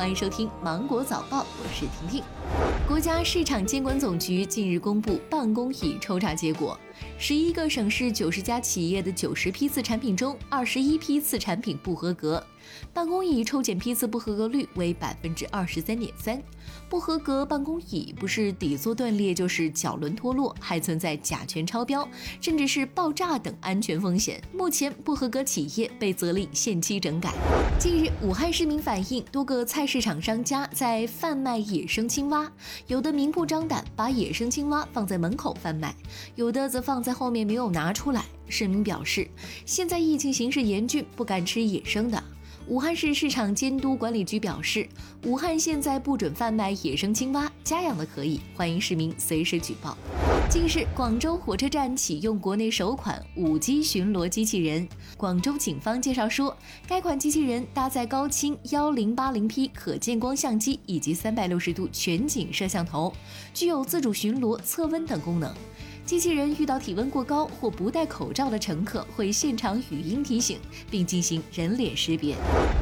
欢迎收听《芒果早报》，我是婷婷。国家市场监管总局近日公布办公椅抽查结果，十一个省市九十家企业的九十批次产品中，二十一批次产品不合格。办公椅抽检批次不合格率为百分之二十三点三，不合格办公椅不是底座断裂，就是脚轮脱落，还存在甲醛超标，甚至是爆炸等安全风险。目前不合格企业被责令限期整改。近日，武汉市民反映，多个菜市场商家在贩卖野生青蛙，有的明目张胆把野生青蛙放在门口贩卖，有的则放在后面没有拿出来。市民表示，现在疫情形势严峻，不敢吃野生的。武汉市市场监督管理局表示，武汉现在不准贩卖野生青蛙，家养的可以，欢迎市民随时举报。近日，广州火车站启用国内首款五 G 巡逻机器人。广州警方介绍说，该款机器人搭载高清幺零八零 P 可见光相机以及三百六十度全景摄像头，具有自主巡逻、测温等功能。机器人遇到体温过高或不戴口罩的乘客，会现场语音提醒，并进行人脸识别。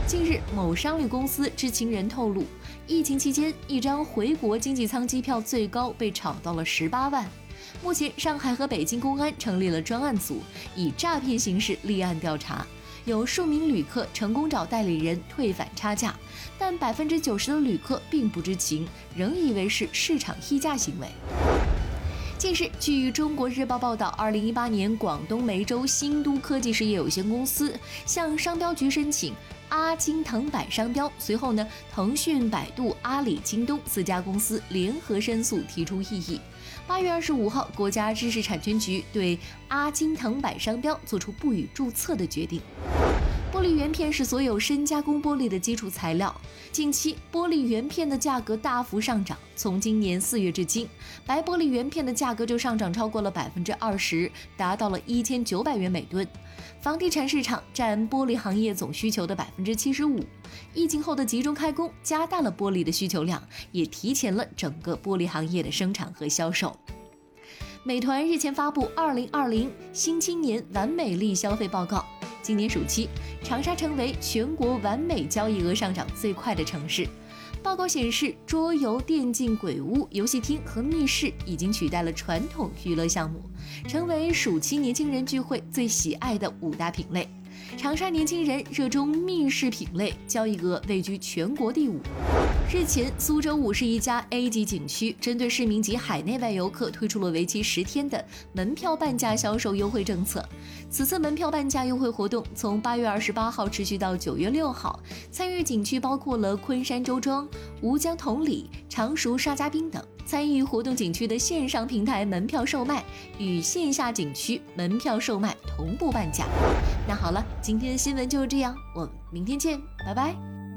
近日，某商旅公司知情人透露，疫情期间一张回国经济舱机票最高被炒到了十八万。目前，上海和北京公安成立了专案组，以诈骗形式立案调查。有数名旅客成功找代理人退返差价，但百分之九十的旅客并不知情，仍以为是市场溢价行为。近日，据中国日报报道，二零一八年广东梅州新都科技事业有限公司向商标局申请“阿金藤柏”商标，随后呢，腾讯、百度、阿里、京东四家公司联合申诉提出异议。八月二十五号，国家知识产权局对“阿金藤柏”商标作出不予注册的决定。玻璃原片是所有深加工玻璃的基础材料。近期，玻璃原片的价格大幅上涨。从今年四月至今，白玻璃原片的价格就上涨超过了百分之二十，达到了一千九百元每吨。房地产市场占玻璃行业总需求的百分之七十五。疫情后的集中开工，加大了玻璃的需求量，也提前了整个玻璃行业的生产和销售。美团日前发布《二零二零新青年完美力消费报告》。今年暑期，长沙成为全国完美交易额上涨最快的城市。报告显示，桌游、电竞、鬼屋、游戏厅和密室已经取代了传统娱乐项目，成为暑期年轻人聚会最喜爱的五大品类。长沙年轻人热衷密室品类，交易额位居全国第五。日前，苏州五是一家 A 级景区，针对市民及海内外游客推出了为期十天的门票半价销售优惠政策。此次门票半价优惠活动从八月二十八号持续到九月六号，参与景区包括了昆山周庄、吴江同里、常熟沙家浜等。参与活动景区的线上平台门票售卖与线下景区门票售卖同步半价。那好了，今天的新闻就是这样，我们明天见，拜拜。